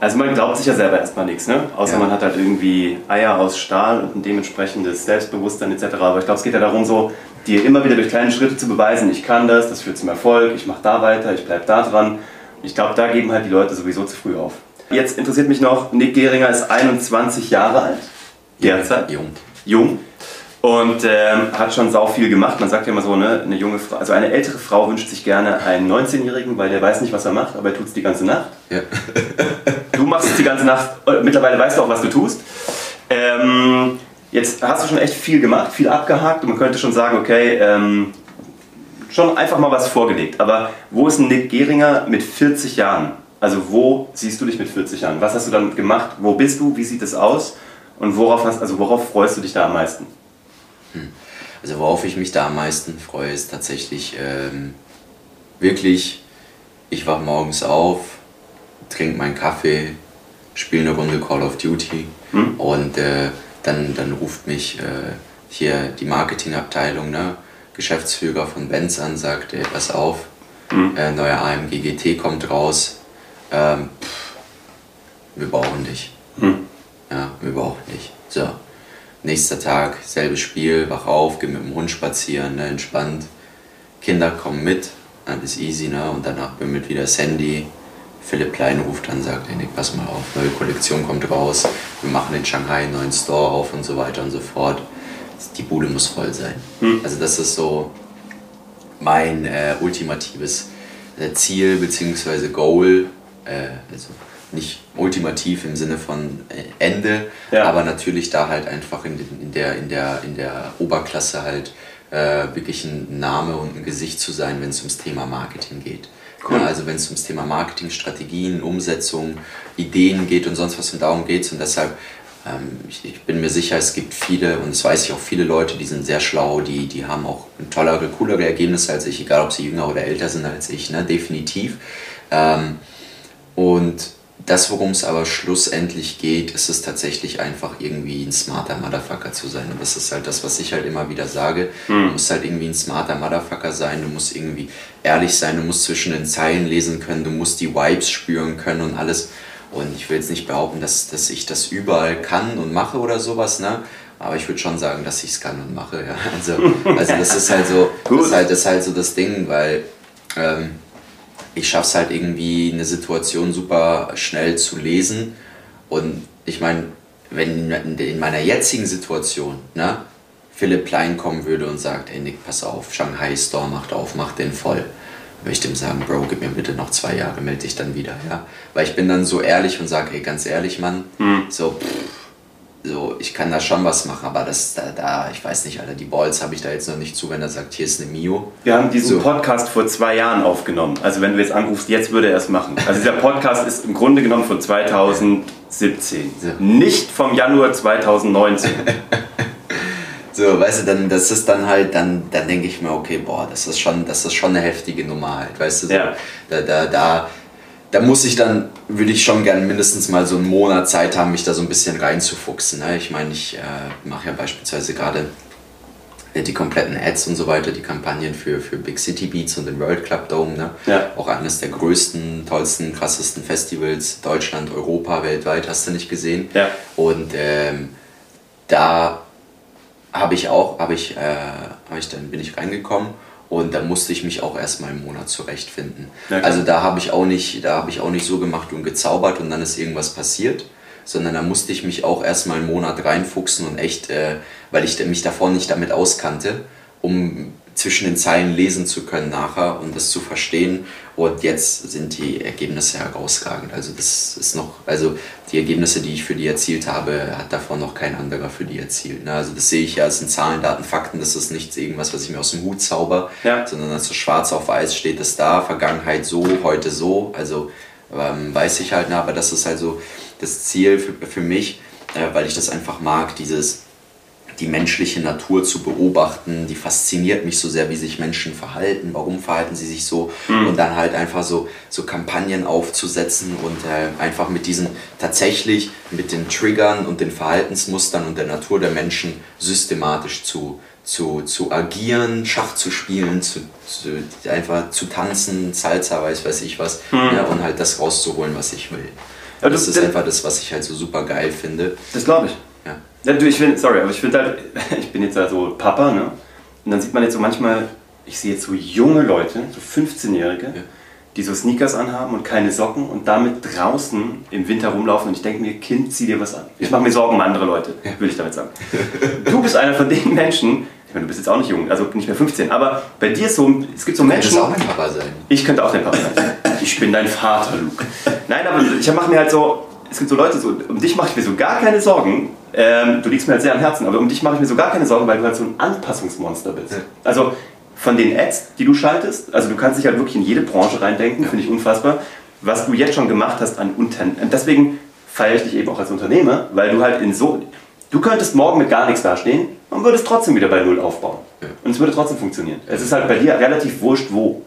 Also man glaubt sich ja selber erstmal nichts, ne? Außer ja. man hat halt irgendwie Eier aus Stahl und ein dementsprechendes Selbstbewusstsein etc. Aber ich glaube, es geht ja darum, so dir immer wieder durch kleine Schritte zu beweisen, ich kann das, das führt zum Erfolg, ich mache da weiter, ich bleibe da dran. Ich glaube, da geben halt die Leute sowieso zu früh auf. Jetzt interessiert mich noch, Nick Gehringer ist 21 Jahre alt. Derzeit. Jung. Jung und ähm, hat schon sau viel gemacht. Man sagt ja immer so, ne, eine junge Frau, also eine ältere Frau wünscht sich gerne einen 19-Jährigen, weil der weiß nicht, was er macht, aber er tut es die ganze Nacht. Ja. du machst es die ganze Nacht, mittlerweile weißt du auch, was du tust. Ähm, jetzt hast du schon echt viel gemacht, viel abgehakt und man könnte schon sagen, okay, ähm, schon einfach mal was vorgelegt. Aber wo ist ein Nick Geringer mit 40 Jahren? Also wo siehst du dich mit 40 Jahren? Was hast du damit gemacht? Wo bist du? Wie sieht es aus? Und worauf, hast, also worauf freust du dich da am meisten? Hm. Also worauf ich mich da am meisten freue, ist tatsächlich ähm, wirklich, ich wache morgens auf, trinke meinen Kaffee, spiele eine Runde Call of Duty hm? und äh, dann, dann ruft mich äh, hier die Marketingabteilung, ne, Geschäftsführer von Benz an, sagt, ey, pass auf, hm? äh, neuer AMG GT kommt raus. Ähm, pff, wir brauchen dich. Hm. Ja, wir brauchen dich. So, nächster Tag, selbes Spiel, wach auf, geh mit dem Hund spazieren, ne, entspannt. Kinder kommen mit, alles easy, ne? Und danach bimmelt wieder Sandy. Philipp Klein ruft an, sagt, Nick, pass mal auf, neue Kollektion kommt raus, wir machen in Shanghai einen neuen Store auf und so weiter und so fort. Die Bude muss voll sein. Hm. Also das ist so mein äh, ultimatives äh, Ziel bzw. Goal. Äh, also nicht ultimativ im Sinne von äh, Ende, ja. aber natürlich da halt einfach in, in, der, in, der, in der Oberklasse halt äh, wirklich ein Name und ein Gesicht zu sein, wenn es ums Thema Marketing geht. Cool. Ja, also wenn es ums Thema Marketing, Strategien, Umsetzung, Ideen geht und sonst was und darum geht. Und deshalb, ähm, ich, ich, bin mir sicher, es gibt viele, und das weiß ich auch, viele Leute, die sind sehr schlau, die, die haben auch tollere, coolere Ergebnisse als ich, egal ob sie jünger oder älter sind als ich, ne? definitiv. Ähm, und das, worum es aber schlussendlich geht, ist es tatsächlich einfach irgendwie ein smarter Motherfucker zu sein. Und das ist halt das, was ich halt immer wieder sage. Mhm. Du musst halt irgendwie ein smarter Motherfucker sein, du musst irgendwie ehrlich sein, du musst zwischen den Zeilen lesen können, du musst die Vibes spüren können und alles. Und ich will jetzt nicht behaupten, dass, dass ich das überall kann und mache oder sowas, ne? Aber ich würde schon sagen, dass ich es kann und mache, ja. Also, also das ist halt so, das ist halt, das ist halt so das Ding, weil ähm, ich schaffe es halt irgendwie, eine Situation super schnell zu lesen. Und ich meine, wenn in meiner jetzigen Situation, ne, Philipp Klein kommen würde und sagt, hey Nick, pass auf, Shanghai Store macht auf, mach den voll. Würde ich dem sagen, Bro, gib mir bitte noch zwei Jahre, melde dich dann wieder, ja. Weil ich bin dann so ehrlich und sage, hey, ganz ehrlich, Mann, mhm. so, pff, so, ich kann da schon was machen, aber das da, da ich weiß nicht, Alter, die Balls habe ich da jetzt noch nicht zu, wenn er sagt, hier ist eine Mio. Wir haben diesen so. Podcast vor zwei Jahren aufgenommen. Also wenn du jetzt anrufst, jetzt würde er es machen. Also dieser Podcast ist im Grunde genommen von 2017, so. nicht vom Januar 2019. so, weißt du, dann das ist dann halt, dann, dann denke ich mir, okay, boah, das ist schon, das ist schon eine heftige Nummer halt, weißt du, so, ja. da, da, da da muss ich dann, würde ich schon gerne mindestens mal so einen Monat Zeit haben, mich da so ein bisschen reinzufuchsen. Ne? Ich meine, ich äh, mache ja beispielsweise gerade äh, die kompletten Ads und so weiter, die Kampagnen für, für Big City Beats und den World Club Dome. Ne? Ja. Auch eines der größten, tollsten, krassesten Festivals Deutschland, Europa, weltweit, hast du nicht gesehen. Ja. Und ähm, da habe ich auch, habe ich, äh, hab ich, dann bin ich reingekommen und da musste ich mich auch erstmal einen Monat zurechtfinden. Ja, also da habe ich auch nicht, da habe ich auch nicht so gemacht und gezaubert und dann ist irgendwas passiert, sondern da musste ich mich auch erstmal einen Monat reinfuchsen und echt, äh, weil ich mich davor nicht damit auskannte, um zwischen den Zeilen lesen zu können nachher und das zu verstehen. Und jetzt sind die Ergebnisse herausragend. Also das ist noch, also die Ergebnisse, die ich für die erzielt habe, hat davon noch kein anderer für die erzielt. Ne? Also das sehe ich ja, es sind Zahlen, Daten, Fakten, das ist nichts irgendwas, was ich mir aus dem Hut zauber, ja. sondern also schwarz auf weiß steht es da, Vergangenheit so, heute so. Also ähm, weiß ich halt, ne? aber das ist halt so das Ziel für, für mich, äh, weil ich das einfach mag, dieses die menschliche Natur zu beobachten, die fasziniert mich so sehr, wie sich Menschen verhalten, warum verhalten sie sich so mhm. und dann halt einfach so, so Kampagnen aufzusetzen und äh, einfach mit diesen tatsächlich mit den Triggern und den Verhaltensmustern und der Natur der Menschen systematisch zu, zu, zu agieren, Schach zu spielen, zu, zu einfach zu tanzen, Salsa, weiß weiß ich was, mhm. ja, und halt das rauszuholen, was ich will. Ja, das, das, ist einfach das, was ich halt so super geil finde. Das glaube ich. Ja, du, ich finde, sorry, aber ich finde halt, ich bin jetzt da so Papa, ne? Und dann sieht man jetzt so manchmal, ich sehe jetzt so junge Leute, so 15-Jährige, ja. die so Sneakers anhaben und keine Socken und damit draußen im Winter rumlaufen und ich denke mir, Kind, zieh dir was an. Ich mache mir Sorgen um andere Leute, ja. würde ich damit sagen. Du bist einer von den Menschen, ich meine, du bist jetzt auch nicht jung, also nicht mehr 15, aber bei dir ist so, es gibt so Menschen. Du könntest auch mein Papa sein. Ich könnte auch dein Papa sein. Ich bin dein Vater, Luke. Nein, aber ich mache mir halt so, es gibt so Leute, so, um dich mache ich mir so gar keine Sorgen. Ähm, du liegst mir halt sehr am Herzen, aber um dich mache ich mir so gar keine Sorgen, weil du halt so ein Anpassungsmonster bist. Ja. Also von den Ads, die du schaltest, also du kannst dich halt wirklich in jede Branche reindenken, ja. finde ich unfassbar, was du jetzt schon gemacht hast an Unternehmen. Deswegen feiere ich dich eben auch als Unternehmer, weil du halt in so. Du könntest morgen mit gar nichts dastehen und würdest trotzdem wieder bei Null aufbauen. Ja. Und es würde trotzdem funktionieren. Es ist halt bei dir relativ wurscht, wo.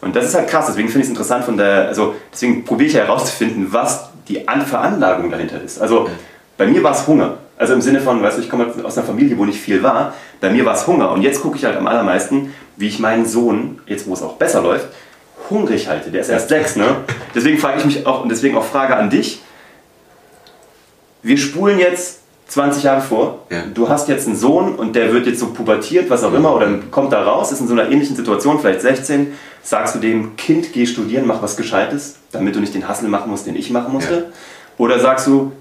Und das ist halt krass, deswegen finde ich es interessant von der, also deswegen probiere ich herauszufinden, was die Veranlagung dahinter ist. Also bei mir war es Hunger. Also im Sinne von, weißt du, ich komme aus einer Familie, wo nicht viel war. Bei mir war es Hunger. Und jetzt gucke ich halt am allermeisten, wie ich meinen Sohn, jetzt wo es auch besser läuft, hungrig halte. Der ist erst sechs, ne? Deswegen frage ich mich auch, und deswegen auch Frage an dich. wir spulen jetzt 20 Jahre vor. Ja. Du hast jetzt einen Sohn und der wird jetzt so pubertiert, was auch immer, oder kommt da raus, ist in so einer ähnlichen Situation, vielleicht 16. Sagst du dem Kind, geh studieren, mach was Gescheites, damit du nicht den Hassel machen musst, den ich machen musste? Ja. Oder sagst du,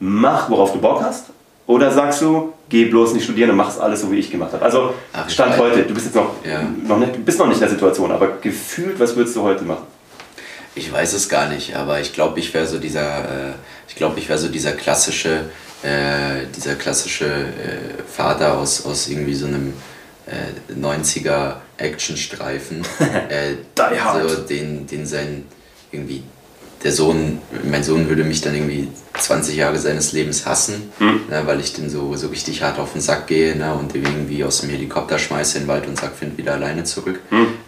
mach, worauf du Bock hast? Oder sagst du, geh bloß nicht studieren und mach es alles so, wie ich gemacht habe? Also, Ach, Stand heute, du bist jetzt noch, Ja. noch nicht, du bist noch nicht in der Situation, aber gefühlt, was würdest du heute machen? Ich weiß es gar nicht, aber ich glaube, ich wäre so dieser, äh, ich glaube, ich wäre so dieser klassische, äh, dieser klassische äh, Vater aus, aus irgendwie so einem äh, 90er Actionstreifen, äh, Die Hard. so den, den sein irgendwie der Sohn, mein Sohn würde mich dann irgendwie 20 Jahre seines Lebens hassen, ne, weil ich den so, so richtig hart auf den Sack gehe ne, und den irgendwie aus dem Helikopter schmeiße in den Wald und sag, find wieder alleine zurück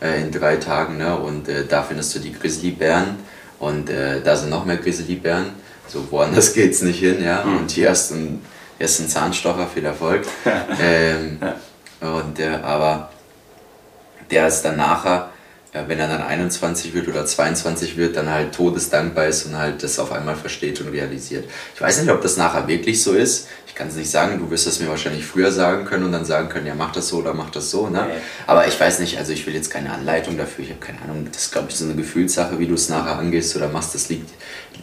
äh, in drei Tagen. Ne, und äh, da findest du die Grizzlybären und äh, da sind noch mehr Grizzlybären. So woanders geht's nicht hin, ja. Und hier hast du einen, du einen Zahnstocher, viel Erfolg. ähm, und äh, aber der ist dann nachher, ja, wenn er dann 21 wird oder 22 wird, dann halt todesdankbar ist und halt das auf einmal versteht und realisiert. Ich weiß nicht, ob das nachher wirklich so ist. Ich kann es nicht sagen. Du wirst es mir wahrscheinlich früher sagen können und dann sagen können, ja, mach das so oder mach das so. Ne? Nee. Aber ich weiß nicht, also ich will jetzt keine Anleitung dafür. Ich habe keine Ahnung. Das ist, glaube ich, so eine Gefühlssache, wie du es nachher angehst oder machst. Das liegt,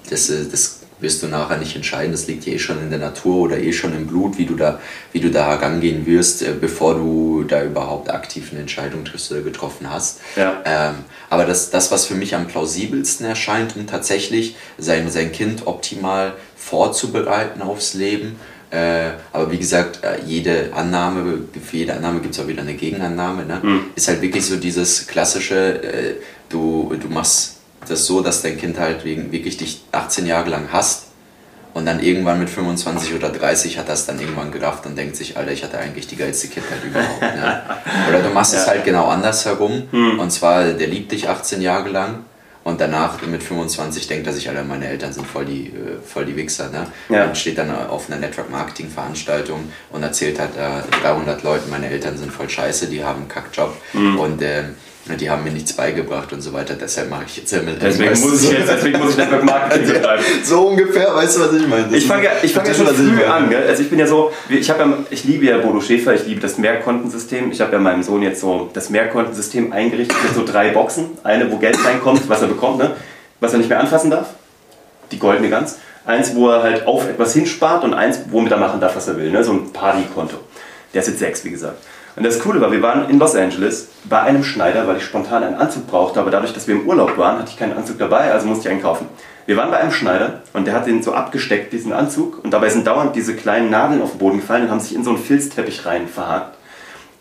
das, äh, das wirst du nachher nicht entscheiden. Das liegt ja eh schon in der Natur oder eh schon im Blut, wie du da, wie du da herangehen wirst, äh, bevor du da überhaupt aktiv eine Entscheidung triffst oder getroffen hast. Ja. Ähm, aber das, das, was für mich am plausibelsten erscheint, um tatsächlich sein, sein Kind optimal vorzubereiten aufs Leben. Äh, aber wie gesagt, äh, jede Annahme, für jede Annahme gibt es auch wieder eine Gegenannahme. Ne? Ist halt wirklich so dieses klassische, äh, du, du machst das so, dass dein Kind halt wegen, wirklich dich 18 Jahre lang hasst und dann irgendwann mit 25 oder 30 hat das dann irgendwann gerafft und denkt sich, Alter, ich hatte eigentlich die geilste Kindheit überhaupt. Ne? Oder du machst es halt genau andersherum. Und zwar, der liebt dich 18 Jahre lang und danach mit 25 denkt er sich, Alter, meine Eltern sind voll die, äh, voll die Wichser. Ne? Ja. Und steht dann auf einer Network-Marketing-Veranstaltung und erzählt halt äh, 300 Leuten, meine Eltern sind voll scheiße, die haben einen Kackjob und ähm, die haben mir nichts beigebracht und so weiter. Deshalb mache ich jetzt MLM. Deswegen muss ich jetzt, deswegen muss ich Network Marketing betreiben. So ungefähr, weißt du, was ich meine? Das Ich fange ja, ich fange ja schon früh an. Gell? Also ich bin ja so, ich habe ja, ich liebe ja Bodo Schäfer, ich liebe das Mehrkontensystem. Ich habe ja meinem Sohn jetzt so das Mehrkontensystem eingerichtet mit so drei Boxen. Eine, wo Geld reinkommt, was er bekommt, ne? was er nicht mehr anfassen darf. Die goldene Gans. Eins, wo er halt auf etwas hinspart und eins, womit er machen darf, was er will. Ne? So ein Partykonto. Der ist jetzt sechs, wie gesagt. Und das Coole war, wir waren in Los Angeles bei einem Schneider, weil ich spontan einen Anzug brauchte, aber dadurch, dass wir im Urlaub waren, hatte ich keinen Anzug dabei, also musste ich einen kaufen. Wir waren bei einem Schneider und der hat den so abgesteckt, diesen Anzug, und dabei sind dauernd diese kleinen Nadeln auf den Boden gefallen und haben sich in so einen Filzteppich rein verhakt.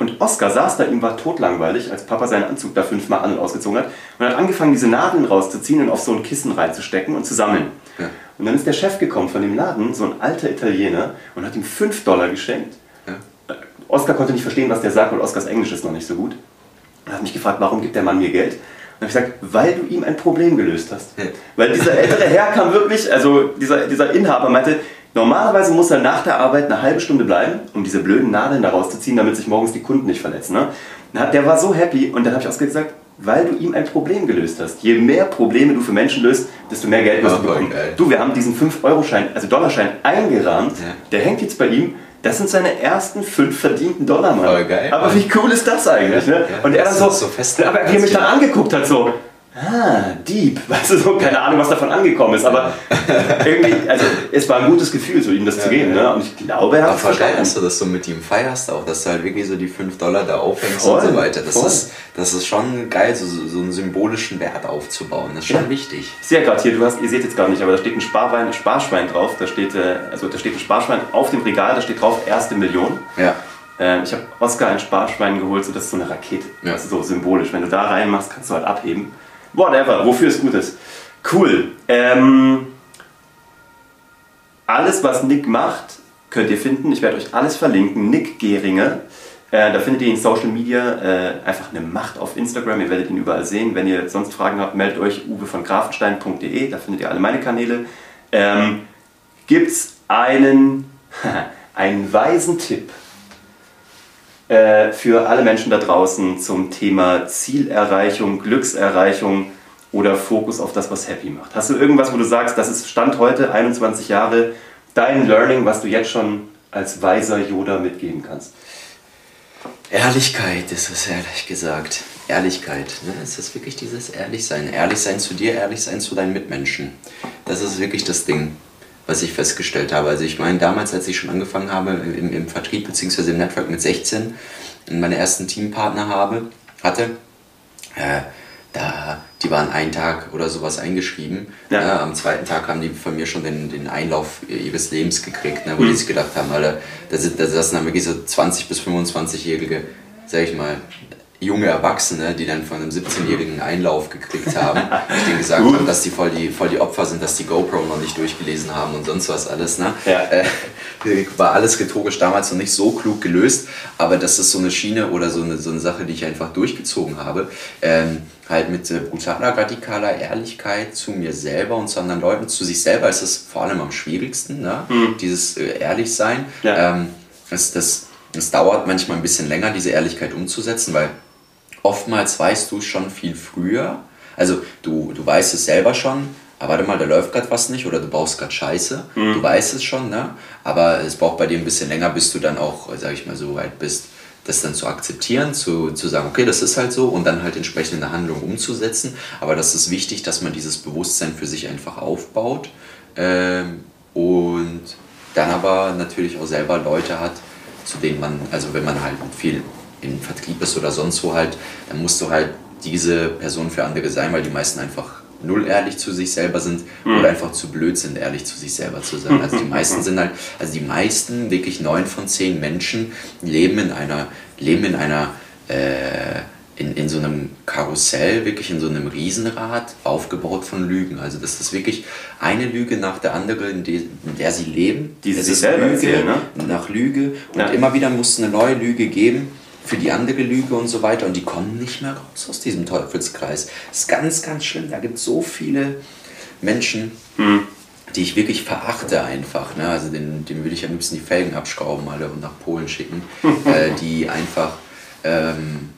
Und Oskar saß da, ihm war totlangweilig, als Papa seinen Anzug da fünfmal an und ausgezogen hat und hat angefangen, diese Nadeln rauszuziehen und auf so ein Kissen reinzustecken und zu sammeln. Ja. Und dann ist der Chef gekommen von dem Laden, so ein alter Italiener, und hat ihm 5 Dollar geschenkt. Oskar konnte nicht verstehen, was der sagt, weil Oskars Englisch ist noch nicht so gut. Er hat mich gefragt, warum gibt der Mann mir Geld? Und habe ich gesagt, weil du ihm ein Problem gelöst hast. Ja. Weil dieser ältere Herr kam wirklich, also dieser, dieser Inhaber meinte, normalerweise muss er nach der Arbeit eine halbe Stunde bleiben, um diese blöden Nadeln da rauszuziehen, damit sich morgens die Kunden nicht verletzen. Ne? Der war so happy und dann habe ich Oskar gesagt, weil du ihm ein Problem gelöst hast. Je mehr Probleme du für Menschen löst, desto mehr Geld wirst du voll bekommen. Du, wir haben diesen 5-Euro-Schein, also Dollarschein eingerahmt, Ja. der hängt jetzt bei ihm. Das sind seine ersten fünf verdienten Dollar, Mann. Voll geil, Aber wie cool ist das eigentlich? Ja, ne? ja, und er dann so, so fest- aber wie er mich dann angeguckt hat, so, ah, Dieb, weißt du, so, keine Ahnung, was davon angekommen ist, aber irgendwie, also es war ein gutes Gefühl, so ihm das zu geben, ne? und ich glaube, er hat es verstanden. dass du das so mit ihm feierst auch, dass du halt wirklich so die 5 Dollar da aufhängst Voll, und so weiter. Das voll. ist, das ist schon geil, so, so einen symbolischen Wert aufzubauen. Das ist schon Ja. wichtig. Ich sehe ja gerade hier, du hast, ihr seht jetzt gerade nicht, aber da steht ein Sparwein, ein Sparschwein drauf, da steht, äh, also da steht ein Sparschwein auf dem Regal, da steht drauf, erste Million. Ja. Äh, ich habe Oscar ein Sparschwein geholt, so das ist so eine Rakete. Ja. Das ist so symbolisch. Wenn du da reinmachst, kannst du halt abheben. Whatever, wofür es gut ist. Cool. Ähm, alles, was Nick macht, könnt ihr finden. Ich werde euch alles verlinken. Nick Gehringer. Äh, da findet ihr ihn in Social Media. Äh, einfach eine Macht auf Instagram. Ihr werdet ihn überall sehen. Wenn ihr sonst Fragen habt, meldet euch uwe von grafenstein.de. Da findet ihr alle meine Kanäle. Ähm, es einen, einen weisen Tipp äh, für alle Menschen da draußen zum Thema Zielerreichung, Glückserreichung oder Fokus auf das, was happy macht? Hast du irgendwas, wo du sagst, das ist Stand heute, 21 Jahre, dein Learning, was du jetzt schon als weiser Yoda mitgeben kannst? Ehrlichkeit ist es, ehrlich gesagt. Ehrlichkeit. Ne? Es ist wirklich dieses Ehrlichsein. Ehrlich sein zu dir, ehrlich sein zu deinen Mitmenschen. Das ist wirklich das Ding, was ich festgestellt habe. Also ich meine, damals, als ich schon angefangen habe im, im Vertrieb bzw. im Network mit 16 und meine ersten Teampartner habe, hatte, äh, da, die waren einen Tag oder sowas eingeschrieben. Ja. Ne? Am zweiten Tag haben die von mir schon den, den Einlauf ihres Lebens gekriegt, ne? wo mhm. die sich gedacht haben, Alter, da, sind, da saßen dann wirklich so 20- bis 25-Jährige, sag ich mal, junge Erwachsene, die dann von einem 17-jährigen Einlauf gekriegt haben, die denen gesagt haben, dass die voll, die voll die Opfer sind, dass die GoPro noch nicht durchgelesen haben und sonst was alles. Ne? Ja. Äh, war alles rhetorisch damals noch nicht so klug gelöst, aber das ist so eine Schiene oder so eine, so eine Sache, die ich einfach durchgezogen habe. Ähm, halt mit äh, brutaler, radikaler Ehrlichkeit zu mir selber und zu anderen Leuten. Zu sich selber ist es vor allem am schwierigsten, ne? Mhm. dieses äh, Ehrlichsein. Ja. Ähm, das, das, das dauert manchmal ein bisschen länger, diese Ehrlichkeit umzusetzen, weil oftmals weißt du es schon viel früher. Also du, du weißt es selber schon, aber warte mal, da läuft gerade was nicht oder du baust gerade Scheiße. Mhm. Du weißt es schon, ne? aber es braucht bei dir ein bisschen länger, bis du dann auch, sag ich mal, so weit bist, das dann zu akzeptieren, zu, zu sagen, okay, das ist halt so und dann halt entsprechend eine Handlung umzusetzen. Aber das ist wichtig, dass man dieses Bewusstsein für sich einfach aufbaut ähm, und dann aber natürlich auch selber Leute hat, zu denen man, also wenn man halt viel im Vertrieb ist oder sonst wo halt, dann musst du halt diese Person für andere sein, weil die meisten einfach null ehrlich zu sich selber sind mhm. oder einfach zu blöd sind, ehrlich zu sich selber zu sein. Also die meisten sind halt, also die meisten, wirklich neun von zehn Menschen leben in einer, leben in einer, äh, in, in so einem Karussell, wirklich in so einem Riesenrad, aufgebaut von Lügen. Also das ist wirklich eine Lüge nach der anderen, in, die, in der sie leben. Die sie sich selber Lüge erzählen, ne? nach Lüge. Und ja. immer wieder muss es eine neue Lüge geben für die andere Lüge und so weiter und die kommen nicht mehr raus aus diesem Teufelskreis. Das ist ganz, ganz schlimm. Da gibt es so viele Menschen, mhm. die ich wirklich verachte einfach. Ne? Also den, den würde ich am liebsten die Felgen abschrauben alle und nach Polen schicken, äh, die einfach ähm,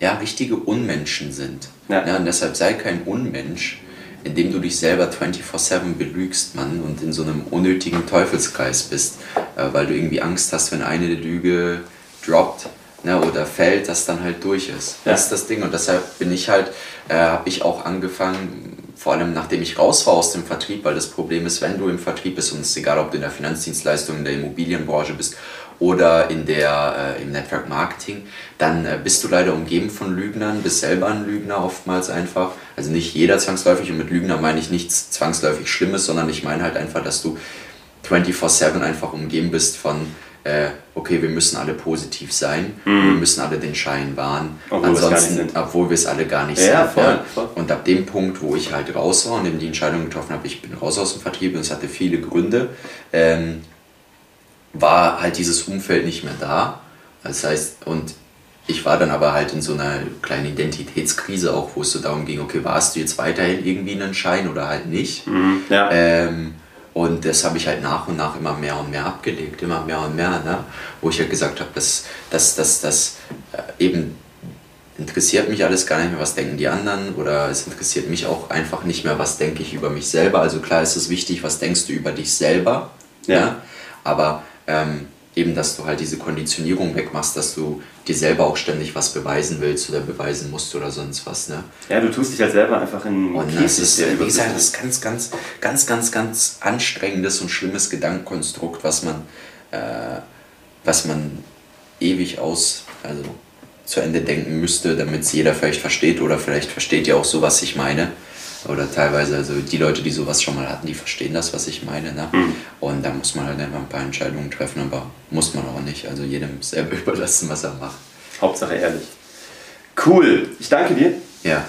ja, richtige Unmenschen sind. Ja. Ja, und deshalb sei kein Unmensch, indem du dich selber 24-7 belügst, Mann, und in so einem unnötigen Teufelskreis bist, äh, weil du irgendwie Angst hast, wenn eine Lüge droppt, ne, oder fällt, das dann halt durch ist. Ja. Das ist das Ding. Und deshalb bin ich halt, äh, habe ich auch angefangen, vor allem nachdem ich raus war aus dem Vertrieb, weil das Problem ist, wenn du im Vertrieb bist und es ist egal, ob du in der Finanzdienstleistung, in der Immobilienbranche bist oder in der, äh, im Network Marketing, dann äh, bist du leider umgeben von Lügnern, bist selber ein Lügner oftmals einfach. Also nicht jeder zwangsläufig und mit Lügner meine ich nichts zwangsläufig Schlimmes, sondern ich meine halt einfach, dass du 24-7 einfach umgeben bist von äh, okay, wir müssen alle positiv sein, mhm. wir müssen alle den Schein wahren, obwohl ansonsten, obwohl wir es alle gar nicht ja, sind. Voll, ja. voll. Und ab dem Punkt, wo ich halt raus war und eben die Entscheidung getroffen habe, ich bin raus aus dem Vertrieb und es hatte viele Gründe, ähm, war halt dieses Umfeld nicht mehr da. Das heißt, und ich war dann aber halt in so einer kleinen Identitätskrise auch, wo es so darum ging, okay, warst du jetzt weiterhin irgendwie einen Schein oder halt nicht? Mhm, ja. ähm, und das habe ich halt nach und nach immer mehr und mehr abgelegt, immer mehr und mehr, ne? wo ich halt gesagt habe, dass das, das, das äh, eben interessiert mich alles gar nicht mehr, was denken die anderen oder es interessiert mich auch einfach nicht mehr, was denke ich über mich selber. Also klar ist es wichtig, was denkst du über dich selber, ja. ja? aber ähm, eben, dass du halt diese Konditionierung wegmachst, dass du dir selber auch ständig was beweisen willst oder beweisen musst oder sonst was. Ne? Ja, du tust dich halt selber einfach in Und das ist, wie gesagt, das ist ganz, ganz, ganz, ganz, ganz anstrengendes und schlimmes Gedankenkonstrukt, was man, äh, was man ewig aus, also zu Ende denken müsste, damit es jeder vielleicht versteht oder vielleicht versteht ihr auch so, was ich meine. Oder teilweise, also die Leute, die sowas schon mal hatten, die verstehen das, was ich meine. Ne? Mhm. Und da muss man halt einfach ein paar Entscheidungen treffen, aber muss man auch nicht. Also jedem selber überlassen, was er macht. Hauptsache ehrlich. Cool, ich danke dir. Ja.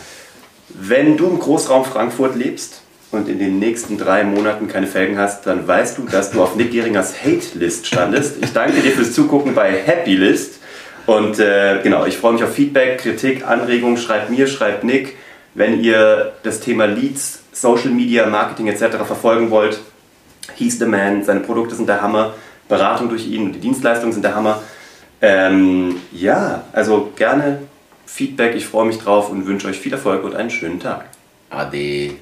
Wenn du im Großraum Frankfurt lebst und in den nächsten drei Monaten keine Felgen hast, dann weißt du, dass du auf Nick Geringers Hate-List standest. Ich danke dir fürs Zugucken bei Happy List. Und äh, genau, ich freue mich auf Feedback, Kritik, Anregungen. Schreibt mir, schreibt Nick. Wenn ihr das Thema Leads, Social Media, Marketing etc. verfolgen wollt, he's the man, seine Produkte sind der Hammer, Beratung durch ihn und die Dienstleistungen sind der Hammer. Ähm, ja, also gerne Feedback, ich freue mich drauf und wünsche euch viel Erfolg und einen schönen Tag. Ade.